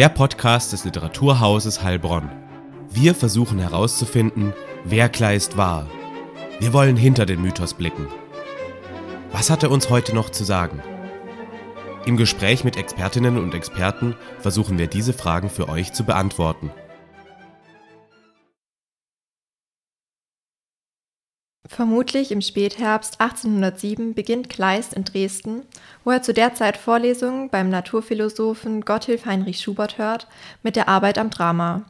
Der Podcast des Literaturhauses Heilbronn. Wir versuchen herauszufinden, wer Kleist war. Wir wollen hinter den Mythos blicken. Was hat er uns heute noch zu sagen? Im Gespräch mit Expertinnen und Experten versuchen wir diese Fragen für euch zu beantworten. Vermutlich im Spätherbst 1807 beginnt Kleist in Dresden, wo er zu der Zeit Vorlesungen beim Naturphilosophen Gotthilf Heinrich Schubert hört, mit der Arbeit am Drama.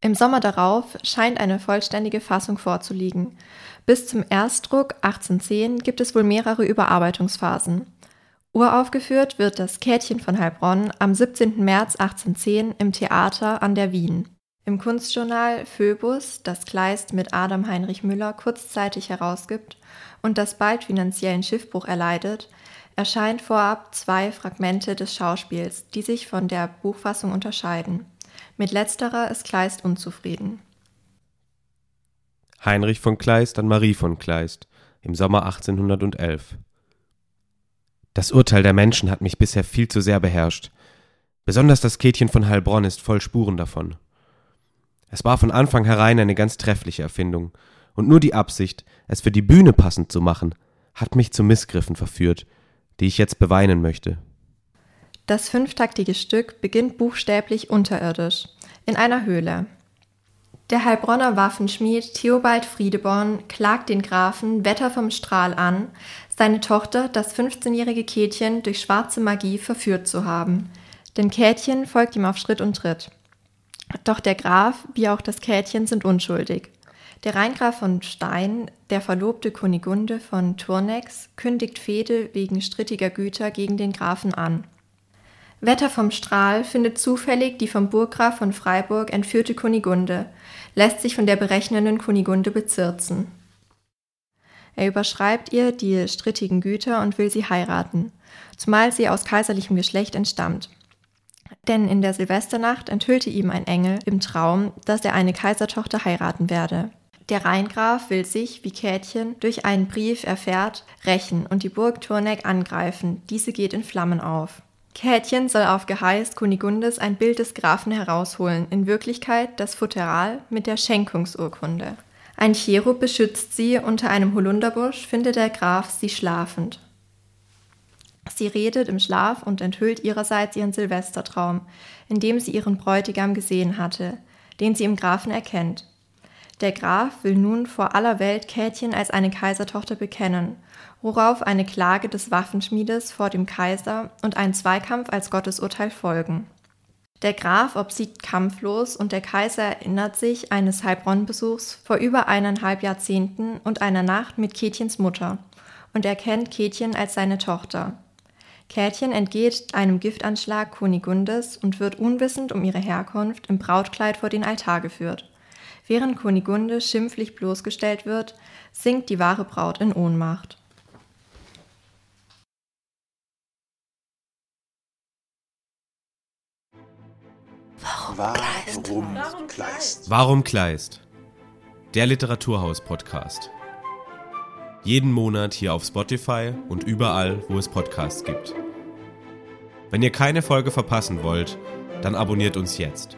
Im Sommer darauf scheint eine vollständige Fassung vorzuliegen. Bis zum Erstdruck 1810 gibt es wohl mehrere Überarbeitungsphasen. Uraufgeführt wird das Käthchen von Heilbronn am 17. März 1810 im Theater an der Wien. Im Kunstjournal Phoebus, das Kleist mit Adam Heinrich Müller kurzzeitig herausgibt und das bald finanziellen Schiffbruch erleidet, erscheint vorab zwei Fragmente des Schauspiels, die sich von der Buchfassung unterscheiden. Mit letzterer ist Kleist unzufrieden. Heinrich von Kleist an Marie von Kleist im Sommer 1811. Das Urteil der Menschen hat mich bisher viel zu sehr beherrscht. Besonders das Käthchen von Heilbronn ist voll Spuren davon. Es war von Anfang herein eine ganz treffliche Erfindung, und nur die Absicht, es für die Bühne passend zu machen, hat mich zu Missgriffen verführt, die ich jetzt beweinen möchte. Das fünftaktige Stück beginnt buchstäblich unterirdisch, in einer Höhle. Der Heilbronner Waffenschmied Theobald Friedeborn klagt den Grafen Wetter vom Strahl an, seine Tochter, das 15-jährige Käthchen, durch schwarze Magie verführt zu haben. Denn Käthchen folgt ihm auf Schritt und Tritt. Doch der Graf wie auch das Käthchen sind unschuldig. Der Rheingraf von Stein, der Verlobte Kunigunde von Turnex, kündigt Fehde wegen strittiger Güter gegen den Grafen an. Wetter vom Strahl findet zufällig die vom Burggraf von Freiburg entführte Kunigunde, lässt sich von der berechnenden Kunigunde bezirzen. Er überschreibt ihr die strittigen Güter und will sie heiraten, zumal sie aus kaiserlichem Geschlecht entstammt. Denn in der Silvesternacht enthüllte ihm ein Engel im Traum, dass er eine Kaisertochter heiraten werde. Der Rheingraf will sich, wie Käthchen, durch einen Brief erfährt, rächen und die Burg Turneck angreifen. Diese geht in Flammen auf. Käthchen soll auf Geheiß Kunigundes ein Bild des Grafen herausholen, in Wirklichkeit das Futteral mit der Schenkungsurkunde. Ein Cherub beschützt sie, unter einem Holunderbusch findet der Graf sie schlafend. Sie redet im Schlaf und enthüllt ihrerseits ihren Silvestertraum, in dem sie ihren Bräutigam gesehen hatte, den sie im Grafen erkennt. Der Graf will nun vor aller Welt Käthchen als eine Kaisertochter bekennen, worauf eine Klage des Waffenschmiedes vor dem Kaiser und ein Zweikampf als Gottesurteil folgen. Der Graf obsiegt kampflos und der Kaiser erinnert sich eines Heilbronn-Besuchs vor über eineinhalb Jahrzehnten und einer Nacht mit Käthchens Mutter und erkennt Käthchen als seine Tochter. Käthchen entgeht einem Giftanschlag Kunigundes und wird unwissend um ihre Herkunft im Brautkleid vor den Altar geführt. Während Kunigunde schimpflich bloßgestellt wird, sinkt die wahre Braut in Ohnmacht. Warum Kleist? Warum Kleist? Der Literaturhaus-Podcast. Jeden Monat hier auf Spotify und überall, wo es Podcasts gibt. Wenn ihr keine Folge verpassen wollt, dann abonniert uns jetzt.